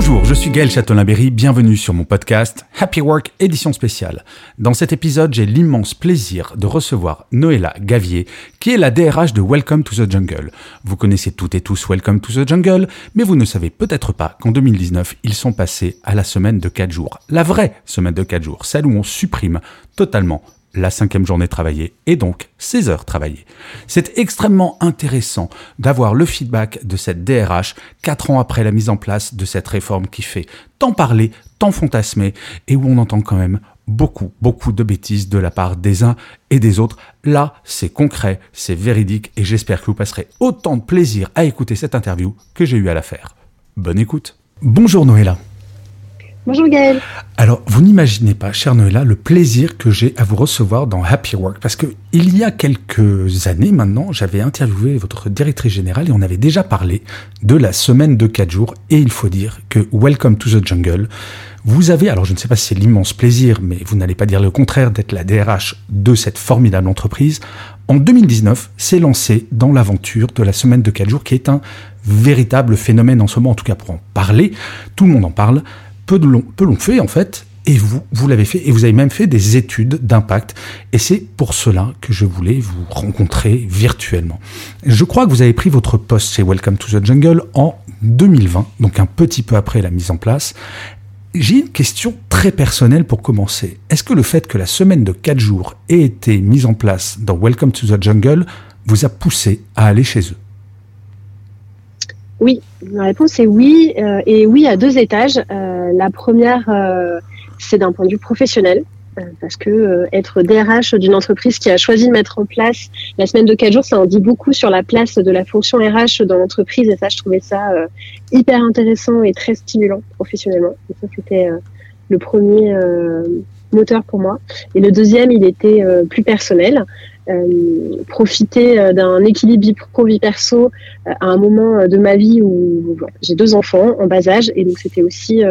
Bonjour, je suis Gaël Châtelain-Berry, bienvenue sur mon podcast Happy Work édition spéciale. Dans cet épisode, j'ai l'immense plaisir de recevoir Noëlla Gavier, qui est la DRH de Welcome to the Jungle. Vous connaissez toutes et tous Welcome to the Jungle, mais vous ne savez peut-être pas qu'en 2019, ils sont passés à la semaine de 4 jours. La vraie semaine de 4 jours, celle où on supprime totalement la cinquième journée travaillée et donc 16 heures travaillées. C'est extrêmement intéressant d'avoir le feedback de cette DRH quatre ans après la mise en place de cette réforme qui fait tant parler, tant fantasmer et où on entend quand même beaucoup, beaucoup de bêtises de la part des uns et des autres. Là, c'est concret, c'est véridique et j'espère que vous passerez autant de plaisir à écouter cette interview que j'ai eu à la faire. Bonne écoute. Bonjour Noëlla. Bonjour Gaël. Alors, vous n'imaginez pas, chère Noëlla, le plaisir que j'ai à vous recevoir dans Happy Work. Parce que il y a quelques années maintenant, j'avais interviewé votre directrice générale et on avait déjà parlé de la semaine de 4 jours. Et il faut dire que Welcome to the Jungle, vous avez, alors je ne sais pas si c'est l'immense plaisir, mais vous n'allez pas dire le contraire, d'être la DRH de cette formidable entreprise. En 2019, s'est lancé dans l'aventure de la semaine de 4 jours, qui est un véritable phénomène en ce moment, en tout cas pour en parler. Tout le monde en parle peu l'ont fait en fait, et vous, vous l'avez fait, et vous avez même fait des études d'impact. Et c'est pour cela que je voulais vous rencontrer virtuellement. Je crois que vous avez pris votre poste chez Welcome to the Jungle en 2020, donc un petit peu après la mise en place. J'ai une question très personnelle pour commencer. Est-ce que le fait que la semaine de 4 jours ait été mise en place dans Welcome to the Jungle vous a poussé à aller chez eux? Oui, la réponse est oui, euh, et oui à deux étages. Euh, la première, euh, c'est d'un point de vue professionnel, parce que être DRH d'une entreprise qui a choisi de mettre en place la semaine de quatre jours, ça en dit beaucoup sur la place de la fonction RH dans l'entreprise, et ça, je trouvais ça hyper intéressant et très stimulant professionnellement. Et ça, c'était le premier moteur pour moi. Et le deuxième, il était plus personnel. Euh, profiter euh, d'un équilibre vie pro vie perso euh, à un moment de ma vie où j'ai deux enfants en bas âge et donc c'était aussi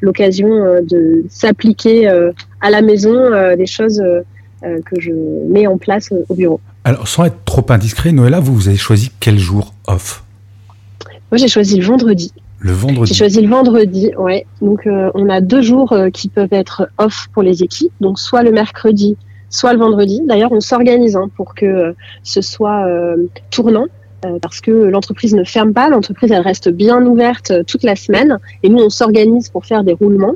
l'occasion de s'appliquer à la maison des choses que je mets en place au bureau. Alors sans être trop indiscret, Noëlla, vous, vous avez choisi quel jour off? Moi j'ai choisi le vendredi. Le vendredi. J'ai choisi le vendredi, ouais. Donc on a deux jours qui peuvent être off pour les équipes. Donc soit le mercredi, soit le vendredi. D'ailleurs, on s'organise hein, pour que euh, ce soit euh, tournant euh, parce que l'entreprise ne ferme pas, l'entreprise elle reste bien ouverte toute la semaine et nous on s'organise pour faire des roulements.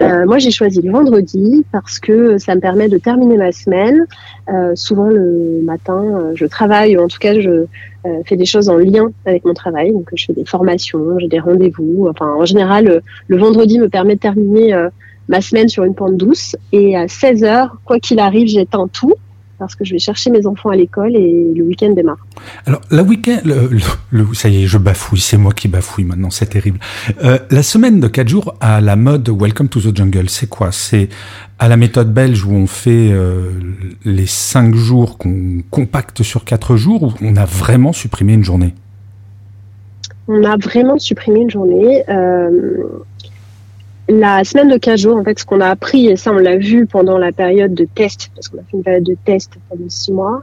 moi j'ai choisi le vendredi parce que ça me permet de terminer ma semaine. souvent le matin je travaille, ou en tout cas je fais des choses en lien avec mon travail, donc je fais des formations, j'ai des rendez-vous. Enfin en général le vendredi me permet de terminer ma semaine sur une pente douce. Et à 16 heures, quoi qu'il arrive, j'éteins tout parce que je vais chercher mes enfants à l'école et le week-end démarre. Alors, la week-end, le, ça y est, je bafouille, c'est moi qui bafouille maintenant, c'est terrible. Euh, la semaine de 4 jours à la mode Welcome to the Jungle, c'est quoi? C'est à la méthode belge où on fait euh, les 5 jours qu'on compacte sur 4 jours ou on a vraiment supprimé une journée? On a vraiment supprimé une journée. Euh, la semaine de 15 jours, en fait, ce qu'on a appris, et ça on l'a vu pendant la période de test, parce qu'on a fait une période de test pendant six mois,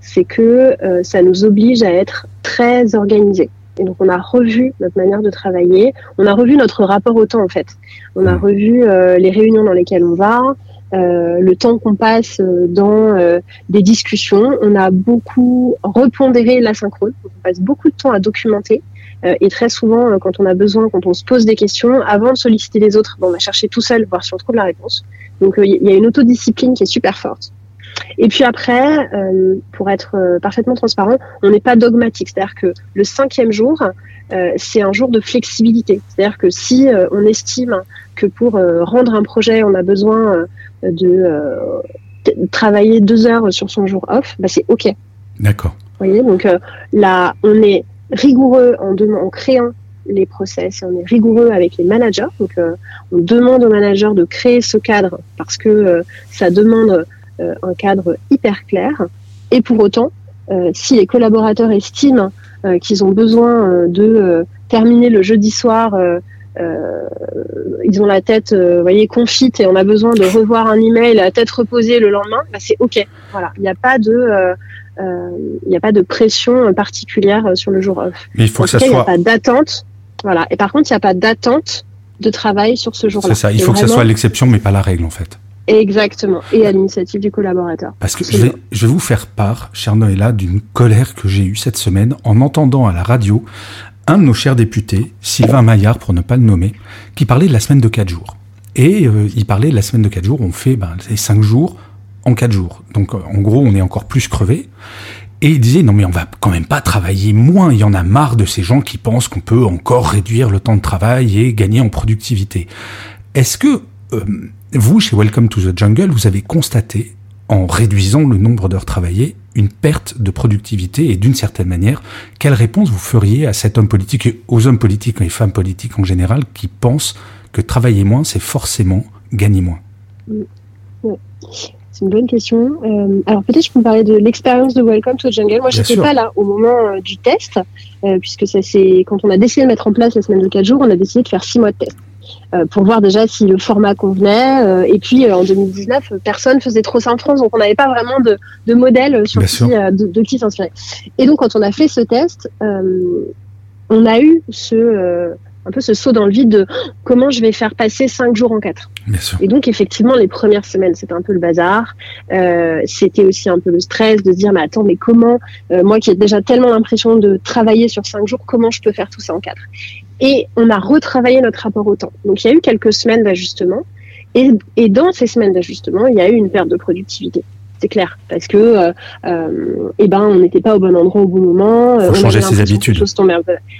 c'est que euh, ça nous oblige à être très organisés. Et donc on a revu notre manière de travailler, on a revu notre rapport au temps en fait. On a revu euh, les réunions dans lesquelles on va, euh, le temps qu'on passe dans des discussions. On a beaucoup repondéré l'asynchrone, on passe beaucoup de temps à documenter. Euh, et très souvent, euh, quand on a besoin, quand on se pose des questions, avant de solliciter les autres, on va chercher tout seul, voir si on trouve la réponse. Donc il euh, y a une autodiscipline qui est super forte. Et puis après, pour être parfaitement transparent, on n'est pas dogmatique. C'est-à-dire que le cinquième jour, c'est un jour de flexibilité. C'est-à-dire que si on estime que pour rendre un projet, on a besoin de travailler deux heures sur son jour off, bah c'est OK. D'accord. Vous voyez, donc là, on est rigoureux en, créant les process, on est rigoureux avec les managers. Donc, euh, on demande aux managers de créer ce cadre parce que euh, ça demande euh, un cadre hyper clair. Et pour autant, si les collaborateurs estiment qu'ils ont besoin de terminer le jeudi soir, ils ont la tête, voyez, confite et on a besoin de revoir un email à tête reposée le lendemain, bah, c'est ok. Voilà, il n'y a pas de il n'y a pas de pression particulière sur le jour off. Mais il faut que ça soit. Il n'y a pas d'attente. Voilà. Et par contre, il n'y a pas d'attente de travail sur ce jour-là. C'est ça. Il faut que ce soit l'exception, mais pas la règle, en fait. Exactement. Et à l'initiative du collaborateur. Parce que je vais, je vais vous faire part, cher Noëlla, d'une colère que j'ai eue cette semaine en entendant à la radio un de nos chers députés, Sylvain Maillard, pour ne pas le nommer, qui parlait de la semaine de 4 jours. Et euh, il parlait de la semaine de 4 jours, on fait ben, les 5 jours en 4 jours. Donc en gros, on est encore plus crevé. Et il disait, non mais on va quand même pas travailler moins, il y en a marre de ces gens qui pensent qu'on peut encore réduire le temps de travail et gagner en productivité. Est-ce que euh, vous, chez Welcome to the Jungle, vous avez constaté, en réduisant le nombre d'heures travaillées, une perte de productivité et d'une certaine manière, quelle réponse vous feriez à cet homme politique et aux hommes politiques et femmes politiques en général qui pensent que travailler moins, c'est forcément gagner moins? C'est une bonne question. Euh, alors peut-être je peux me parler de l'expérience de Welcome to the Jungle. Moi, je n'étais pas là au moment euh, du test, euh, puisque ça c'est quand on a décidé de mettre en place la semaine de 4 jours, on a décidé de faire 6 mois de test. pour voir déjà si le format convenait. et puis en 2019, personne faisait trop ça en France, donc on n'avait pas vraiment de, de modèle sur qui, de, de, qui s'inspirer. Et donc quand on a fait ce test, on a eu ce un peu ce saut dans le vide de comment je vais faire passer cinq jours en quatre. Et donc effectivement, les premières semaines, c'était un peu le bazar. Euh, c'était aussi un peu le stress de se dire mais attends, mais comment euh, moi qui ai déjà tellement l'impression de travailler sur cinq jours, comment je peux faire tout ça en quatre? Et on a retravaillé notre rapport au temps. Donc il y a eu quelques semaines d'ajustement. Et, et dans ces semaines d'ajustement, il y a eu une perte de productivité c'est clair, parce que euh, euh, eh ben on n'était pas au bon endroit au bon moment. Faut on changer ses habitudes.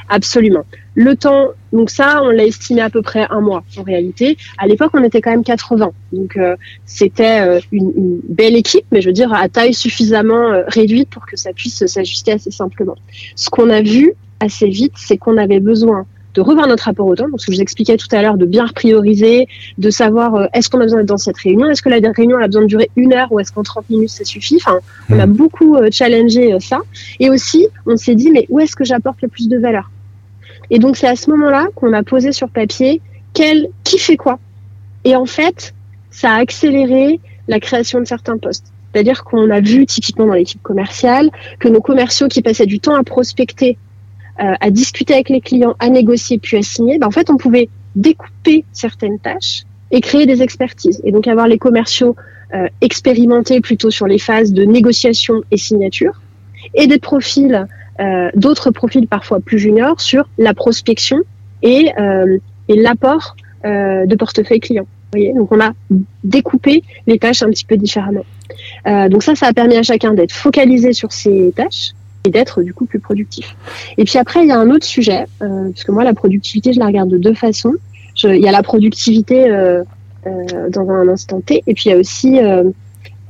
Absolument. Le temps, donc ça, on l'a estimé à peu près un mois en réalité. À l'époque, on était quand même 80, donc euh, c'était une, une, belle équipe, mais je veux dire à taille suffisamment réduite pour que ça puisse s'ajuster assez simplement. Ce qu'on a vu assez vite, c'est qu'on avait besoin de revoir notre rapport au temps. Donc, ce que je vous expliquais tout à l'heure, de bien prioriser, de savoir euh, est-ce qu'on a besoin d'être dans cette réunion, est-ce que la réunion a besoin de durer une heure ou est-ce qu'en 30 minutes ça suffit. Enfin, on a hmm. beaucoup euh, challengé euh, ça. Et aussi, on s'est dit mais où est-ce que j'apporte le plus de valeur? Et donc, c'est à ce moment-là qu'on a posé sur papier quel, qui fait quoi? Et en fait, ça a accéléré la création de certains postes. C'est-à-dire qu'on a vu typiquement dans l'équipe commerciale que nos commerciaux qui passaient du temps à prospecter à discuter avec les clients, à négocier puis à signer, ben en fait, on pouvait découper certaines tâches et créer des expertises. Et donc avoir les commerciaux euh, expérimentés plutôt sur les phases de négociation et signature, et des profils, euh, d'autres profils parfois plus juniors sur la prospection et, euh, et l'apport euh, de portefeuille client. Voyez donc on a découpé les tâches un petit peu différemment. donc ça, ça a permis à chacun d'être focalisé sur ses tâches, et d'être du coup plus productif. Et puis après, il y a un autre sujet, euh, parce que moi, la productivité, je la regarde de deux façons. Je, il y a la productivité euh, euh, dans un instant T, et puis il y a aussi euh,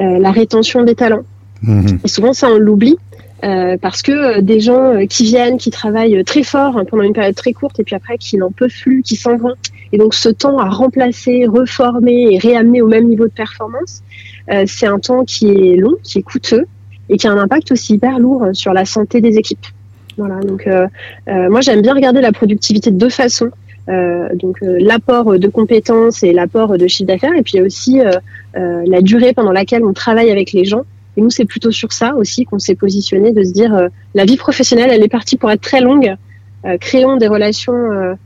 euh, la rétention des talents. Mmh. Et souvent, ça, on l'oublie. Euh, parce que des gens qui viennent, qui travaillent très fort hein, pendant une période très courte et puis après qui n'en peuvent plus, qui s'en vont. Et donc ce temps à remplacer, reformer et réamener au même niveau de performance, c'est un temps qui est long, qui est coûteux et qui a un impact aussi hyper lourd sur la santé des équipes. Voilà, donc euh, euh, moi j'aime bien regarder la productivité de deux façons. Euh, donc euh, l'apport de compétences et l'apport de chiffre d'affaires, et puis il y a aussi euh, la durée pendant laquelle on travaille avec les gens. Et nous, c'est plutôt sur ça aussi qu'on s'est positionné, de se dire la vie professionnelle, elle est partie pour être très longue. créons des relations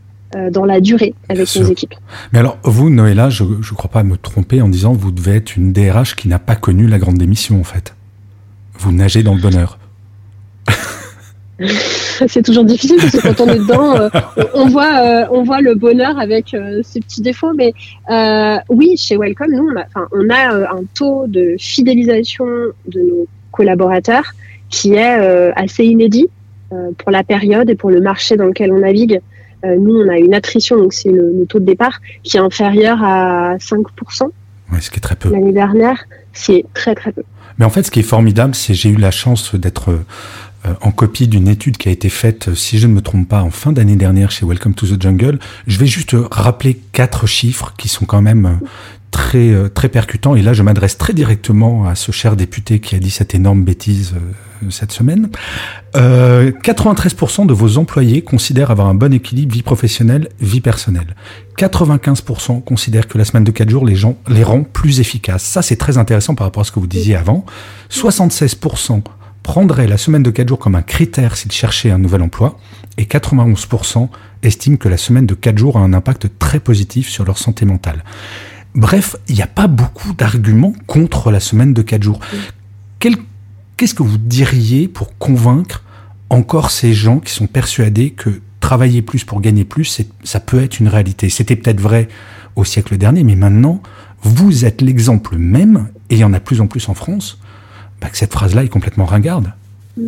dans la durée avec nos équipes. Mais alors, vous, Noëlla, je ne crois pas me tromper en disant vous devez être une DRH qui n'a pas connu la grande démission, en fait. Vous nagez dans le bonheur. c'est toujours difficile parce que quand on est dedans, euh, on, voit, euh, on voit le bonheur avec euh, ses petits défauts. Mais oui, chez Welcome, nous, on a, on a un taux de fidélisation de nos collaborateurs qui est assez inédit pour la période et pour le marché dans lequel on navigue. nous, on a une attrition, donc c'est le, le, taux de départ, qui est inférieur à 5%. Oui, ce qui est très peu. L'année dernière, c'est très très peu. Mais en fait, ce qui est formidable, c'est j'ai eu la chance d'être euh, en copie d'une étude qui a été faite, si je ne me trompe pas, en fin d'année dernière chez Welcome to the Jungle. Je vais juste rappeler quatre chiffres qui sont quand même très très percutants. Et là, je m'adresse très directement à ce cher député qui a dit cette énorme bêtise cette semaine. Euh, 93% de vos employés considèrent avoir un bon équilibre vie professionnelle, vie personnelle. 95% considèrent que la semaine de 4 jours les, gens, les rend plus efficaces. Ça, c'est très intéressant par rapport à ce que vous disiez avant. 76% prendraient la semaine de 4 jours comme un critère s'ils cherchaient un nouvel emploi. Et 91% estiment que la semaine de 4 jours a un impact très positif sur leur santé mentale. Bref, il n'y a pas beaucoup d'arguments contre la semaine de 4 jours. Qu'est-ce que vous diriez pour convaincre encore ces gens qui sont persuadés que travailler plus pour gagner plus, ça peut être une réalité? C'était peut-être vrai au siècle dernier, mais maintenant, vous êtes l'exemple même, et il y en a plus en plus en France, bah, que cette phrase-là est complètement ringarde. Mmh.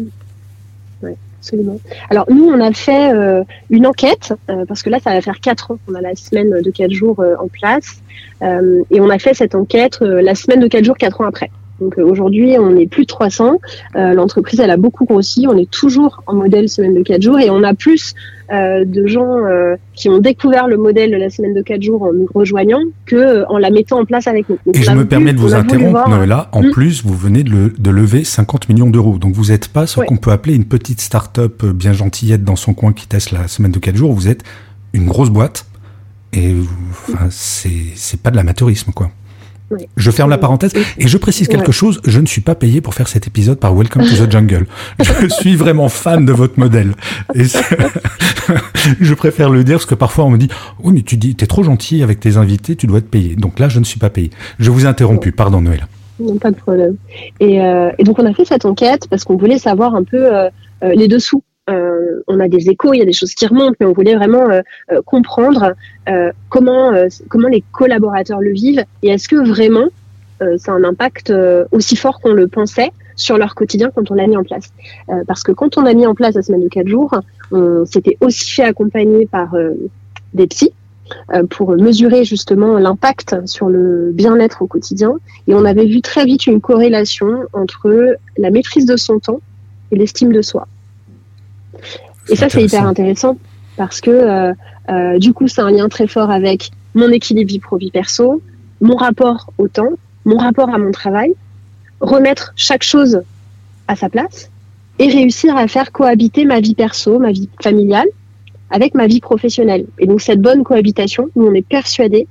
Oui, absolument. Alors nous, on a fait euh, une enquête, euh, parce que là, ça va faire quatre ans qu'on a la semaine de quatre jours euh, en place, et on a fait cette enquête la semaine de quatre jours, quatre ans après. Donc euh, aujourd'hui, on est plus de 300. Euh, l'entreprise, elle a beaucoup grossi. On est toujours en modèle semaine de 4 jours et on a plus euh, de gens qui ont découvert le modèle de la semaine de 4 jours en nous rejoignant que en la mettant en place avec nous. et je me permets de vous interrompre, Noëlla. En hmm. plus, vous venez de, lever 50 millions d'euros. Donc vous n'êtes pas ce qu'on peut appeler une petite start-up bien gentillette dans son coin qui teste la semaine de 4 jours. Vous êtes une grosse boîte et enfin, c'est pas de l'amateurisme, quoi. Je ferme la parenthèse et je précise quelque chose. Je ne suis pas payé pour faire cet épisode par Welcome to the Jungle. Je suis vraiment fan de votre modèle. Et je préfère le dire parce que parfois on me dit oui mais tu dis t'es trop gentil avec tes invités, tu dois être payé. Donc là je ne suis pas payé. Je vous ai interrompu. Pardon Noël. Non, pas de problème. Et, euh, et, donc on a fait cette enquête parce qu'on voulait savoir un peu euh, euh les dessous euh, on a des échos, il y a des choses qui remontent, mais on voulait vraiment euh, euh, comprendre comment, les collaborateurs le vivent et est-ce que vraiment ça a un impact aussi fort qu'on le pensait sur leur quotidien quand on l'a mis en place. parce que quand on a mis en place la semaine de 4 jours, on s'était aussi fait accompagner par des psys pour mesurer justement l'impact sur le bien-être au quotidien. Et on avait vu très vite une corrélation entre la maîtrise de son temps et l'estime de soi. Et ça, c'est hyper intéressant parce que euh, euh, du coup, c'est un lien très fort avec mon équilibre vie pro-vie perso, mon rapport au temps, mon rapport à mon travail, remettre chaque chose à sa place et réussir à faire cohabiter ma vie perso, ma vie familiale avec ma vie professionnelle. Et donc cette bonne cohabitation, nous on est persuadé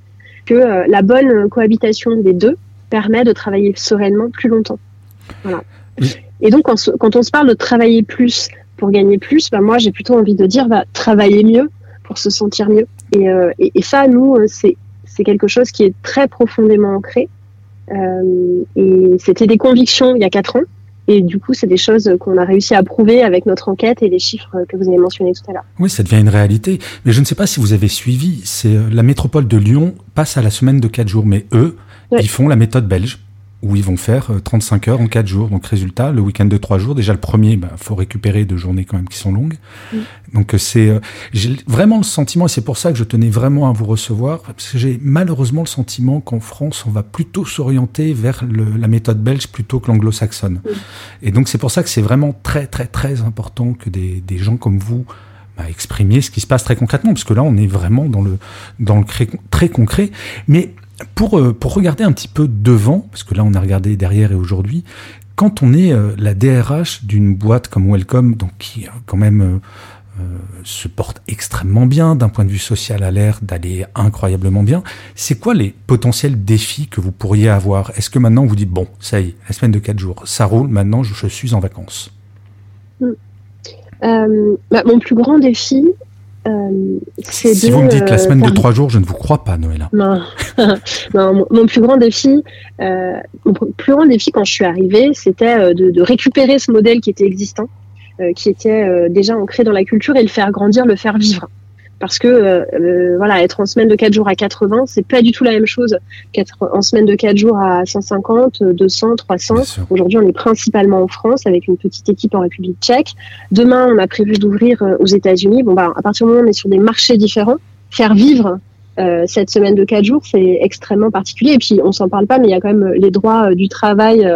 que euh, la bonne cohabitation des deux permet de travailler sereinement plus longtemps. Voilà. Et donc quand, quand on se parle de travailler plus, pour gagner plus, bah, moi j'ai plutôt envie de dire bah, travailler mieux pour se sentir mieux. Et, euh, ça, nous, euh, c'est quelque chose qui est très profondément ancré. Euh, et c'était des convictions il y a quatre ans. Et du coup, c'est des choses qu'on a réussi à prouver avec notre enquête et les chiffres que vous avez mentionnés tout à l'heure. Oui, ça devient une réalité. Mais je ne sais pas si vous avez suivi, c'est la métropole de Lyon passe à la semaine de quatre jours, mais eux, ils font la méthode belge où ils vont faire 35 euh, heures en 4 jours. Donc résultat, le week-end de 3 jours, déjà le premier, il bah, faut récupérer deux journées quand même qui sont longues. Donc euh, c'est, euh, j'ai vraiment le sentiment, et c'est pour ça que je tenais vraiment à vous recevoir, parce que j'ai malheureusement le sentiment qu'en France, on va plutôt s'orienter vers le, la méthode belge plutôt que l'anglo-saxonne. Et donc c'est pour ça que c'est vraiment très très très important que des, des gens comme vous bah, exprimiez ce qui se passe très concrètement, parce que là on est vraiment dans le dans le très concret. Mais pour, euh, pour regarder un petit peu devant, parce que là on a regardé derrière et aujourd'hui, quand on est euh, la DRH d'une boîte comme Welcome, donc qui euh, quand même se porte extrêmement bien d'un point de vue social, à l'air d'aller incroyablement bien, c'est quoi les potentiels défis que vous pourriez avoir? Est-ce que maintenant vous dites bon, ça y est, la semaine de 4 jours, ça roule, maintenant je, suis en vacances? Hmm. bah, Mon plus grand défi, euh, si vous me dites la semaine de trois jours, je ne vous crois pas, Noëlla. Non, non mon, plus grand défi, euh, mon plus grand défi quand je suis arrivée, c'était euh, de, de, récupérer ce modèle qui était existant, qui était déjà ancré dans la culture et le faire grandir, le faire vivre parce que euh, euh, voilà, être en semaine de 4 jours à 80, c'est pas du tout la même chose qu'être en semaine de 4 jours à 150, 200, 300. Aujourd'hui, on est principalement en France avec une petite équipe en République tchèque. Demain, on a prévu d'ouvrir euh, aux États-Unis. Bon, bah, à partir du moment où on est sur des marchés différents, faire vivre cette semaine de quatre jours, c'est extrêmement particulier. Et puis, on s'en parle pas, mais il y a quand même les droits du travail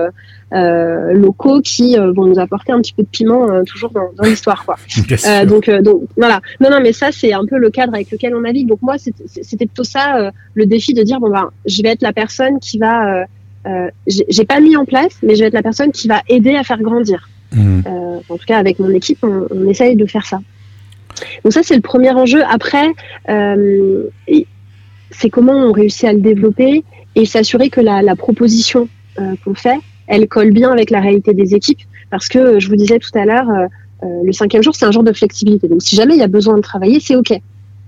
locaux qui vont nous apporter un petit peu de piment toujours dans, dans l'histoire, quoi. donc, donc, voilà. Non, non, mais ça, c'est un peu le cadre avec lequel on navigue. Donc, moi, c'était plutôt ça, le défi de dire, bon, ben, je vais être la personne qui va euh, j'ai pas mis en place, mais je vais être la personne qui va aider à faire grandir. Mmh. Euh, en tout cas, avec mon équipe, on, on, essaye de faire ça. Donc ça, c'est le premier enjeu. Après, euh, c'est comment on réussit à le développer et s'assurer que la, la proposition euh, qu'on fait, elle colle bien avec la réalité des équipes. Parce que je vous disais tout à l'heure, euh, euh, le cinquième jour, c'est un jour de flexibilité. Donc si jamais il y a besoin de travailler, c'est OK.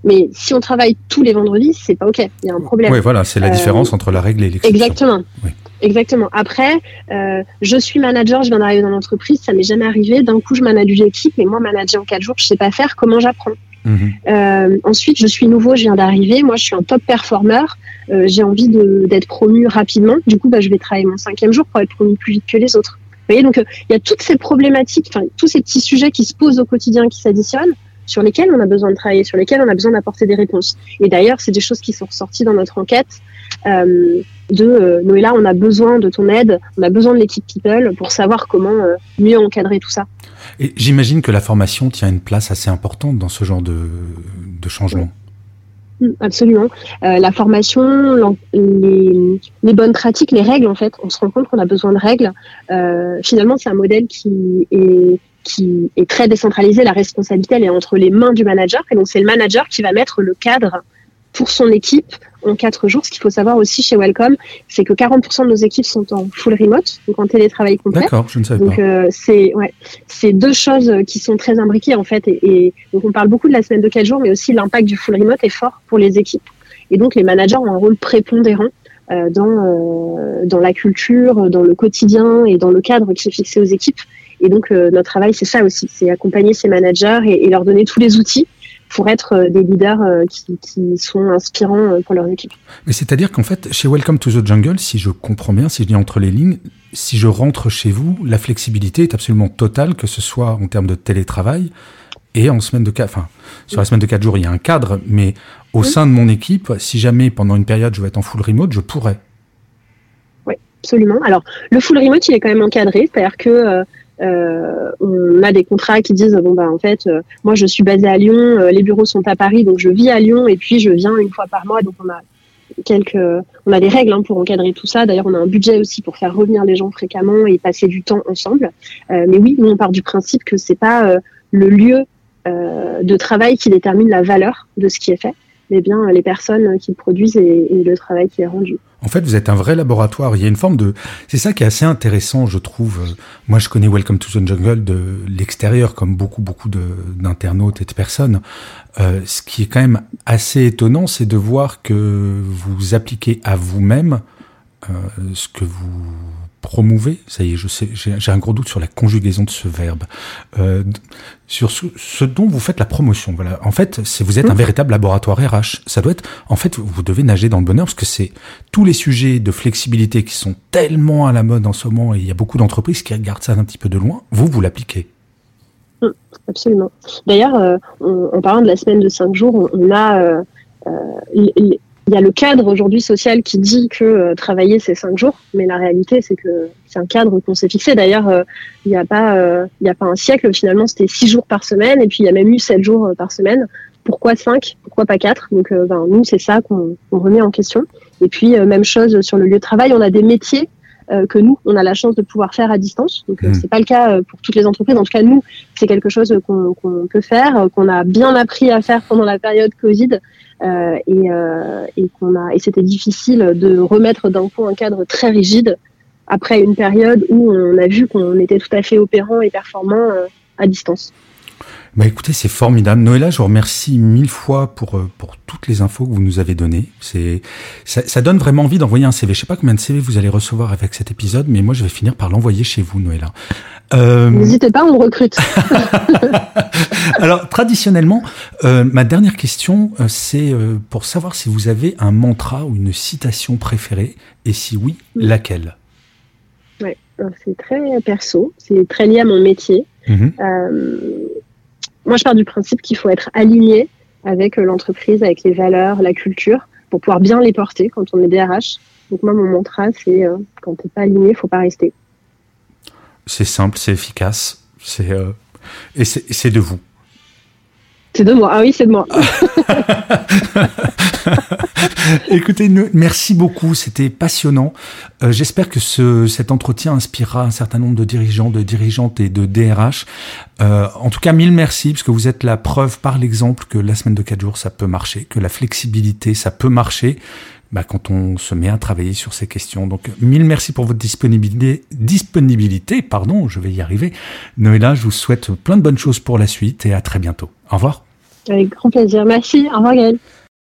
Mais si on travaille tous les vendredis, c'est pas OK. Il y a un problème. Oui, voilà, c'est la différence entre la règle et l'exception. Exactement. Oui. Exactement. Après, euh, je suis manager, je viens d'arriver dans l'entreprise, ça m'est jamais arrivé. D'un coup, je manage une équipe, mais moi, manager en quatre jours, je sais pas faire. Comment j'apprends mhm. euh, Ensuite, je suis nouveau, je viens d'arriver. Moi, je suis un top performer. Euh, j'ai envie d'être promu rapidement. Du coup, bah, je vais travailler mon cinquième jour pour être promu plus vite que les autres. Vous voyez, donc il y a toutes ces problématiques, enfin tous ces petits sujets qui se posent au quotidien, qui s'additionnent sur lesquels on a besoin de travailler, sur lesquels on a besoin d'apporter des réponses. Et d'ailleurs, c'est des choses qui sont ressorties dans notre enquête. Euh, de euh, Noëlla, on a besoin de ton aide, on a besoin de l'équipe People pour savoir comment euh, mieux encadrer tout ça. Et j'imagine que la formation tient une place assez importante dans ce genre de, de changement. Mm, absolument. Euh, la formation, les, les, bonnes pratiques, les règles, en fait, on se rend compte qu'on a besoin de règles. Euh, finalement, c'est un modèle qui est, qui est très décentralisé. La responsabilité, elle est entre les mains du manager. Et donc, c'est le manager qui va mettre le cadre pour son équipe en quatre jours. Ce qu'il faut savoir aussi chez Welcome, c'est que 40% de nos équipes sont en full remote, donc en télétravail complet. D'accord, je ne savais donc, Euh, c'est ouais, c'est deux choses qui sont très imbriquées en fait. Et, et, donc on parle beaucoup de la semaine de quatre jours, mais aussi l'impact du full remote est fort pour les équipes. Et donc les managers ont un rôle prépondérant euh, dans euh, dans la culture, dans le quotidien et dans le cadre qui est fixé aux équipes. Et donc euh, notre travail, c'est ça aussi, c'est accompagner ces managers et, et leur donner tous les outils pour être euh, des leaders euh, qui, qui, sont inspirants euh, pour leur équipe. Mais c'est-à-dire qu'en fait, chez Welcome to the Jungle, si je comprends bien, si je dis entre les lignes, si je rentre chez vous, la flexibilité est absolument totale, que ce soit en termes de télétravail et en semaine de quatre, enfin, sur la semaine de quatre jours, il y a un cadre, mais au oui. sein de mon équipe, si jamais pendant une période je vais être en full remote, je pourrais. Oui, absolument. Alors, le full remote, il est quand même encadré, c'est-à-dire que euh, on a des contrats qui disent bon bah en fait euh, moi je suis basée à Lyon, euh, les bureaux sont à Paris donc je vis à Lyon et puis je viens une fois par mois donc on a quelques on a des règles hein, pour encadrer tout ça. D'ailleurs on a un budget aussi pour faire revenir les gens fréquemment et passer du temps ensemble. Mais oui nous on part du principe que c'est pas le lieu de travail qui détermine la valeur de ce qui est fait mais bien les personnes qui produisent et, le travail qui est rendu. En fait, vous êtes un vrai laboratoire. Il y a une forme de. C'est ça qui est assez intéressant, je trouve. Moi, je connais Welcome to the Jungle de l'extérieur, comme beaucoup, beaucoup d'internautes et de personnes. Euh, ce qui est quand même assez étonnant, c'est de voir que vous appliquez à vous-même euh, ce que vous promouvez, ça y est, je sais, j'ai un gros doute sur la conjugaison de ce verbe, euh, sur ce, ce, dont vous faites la promotion. Voilà, en fait, vous êtes mmh. un véritable laboratoire RH. Ça doit être, en fait, vous devez nager dans le bonheur parce que c'est tous les sujets de flexibilité qui sont tellement à la mode en ce moment et il y a beaucoup d'entreprises qui regardent ça un petit peu de loin. Vous, vous l'appliquez. Mmh, absolument. D'ailleurs, euh, en parlant de la semaine de cinq jours, on, a euh, il y a le cadre aujourd'hui social qui dit que euh, travailler c'est cinq jours, mais la réalité c'est que c'est un cadre qu'on s'est fixé. D'ailleurs, euh, il n'y a pas, euh, il y a pas un siècle finalement c'était six jours par semaine et puis il y a même eu sept jours par semaine. Pourquoi cinq? Pourquoi pas quatre? Donc ben, nous c'est ça qu'on remet en question. Et puis même chose sur le lieu de travail, on a des métiers euh, que nous, on a la chance de pouvoir faire à distance. Donc, mmh. c'est pas le cas pour toutes les entreprises. En tout cas, nous, c'est quelque chose qu'on qu peut faire, qu'on a bien appris à faire pendant la période Covid. Euh, et, euh, et qu'on a et c'était difficile de remettre d'un coup un cadre très rigide après une période où on a vu qu'on était tout à fait opérant et performant à distance. Bah écoutez, c'est formidable. Noëlla, je vous remercie mille fois pour, pour toutes les infos que vous nous avez données. C'est, ça, ça donne vraiment envie d'envoyer un CV. Je sais pas combien de CV vous allez recevoir avec cet épisode, mais moi je vais finir par l'envoyer chez vous, Noëlla. Euh... N'hésitez pas, on recrute. Alors, traditionnellement, euh, ma dernière question, euh, c'est euh, pour savoir si vous avez un mantra ou une citation préférée, et si oui, laquelle? Ouais, c'est très perso, c'est très lié à mon métier. Mm -hmm. Moi, je pars du principe qu'il faut être aligné avec l'entreprise, avec les valeurs, la culture, pour pouvoir bien les porter quand on est DRH. Donc moi, mon mantra, c'est quand t'es pas aligné, faut pas rester. C'est simple, c'est efficace, c'est et c'est de vous. C'est de moi. Ah oui, c'est de moi. Écoutez, merci beaucoup. C'était passionnant. Euh, j'espère que ce, cet entretien inspirera un certain nombre de dirigeants, de dirigeantes et de DRH. Euh, en tout cas, mille merci, parce que vous êtes la preuve par l'exemple que la semaine de 4 jours, ça peut marcher, que la flexibilité, ça peut marcher. Bah, quand on se met à travailler sur ces questions. Donc, mille merci pour votre disponibilité, disponibilité, pardon, je vais y arriver. Noëlla, je vous souhaite plein de bonnes choses pour la suite et à très bientôt. Au revoir. Avec grand plaisir. Merci. Au revoir.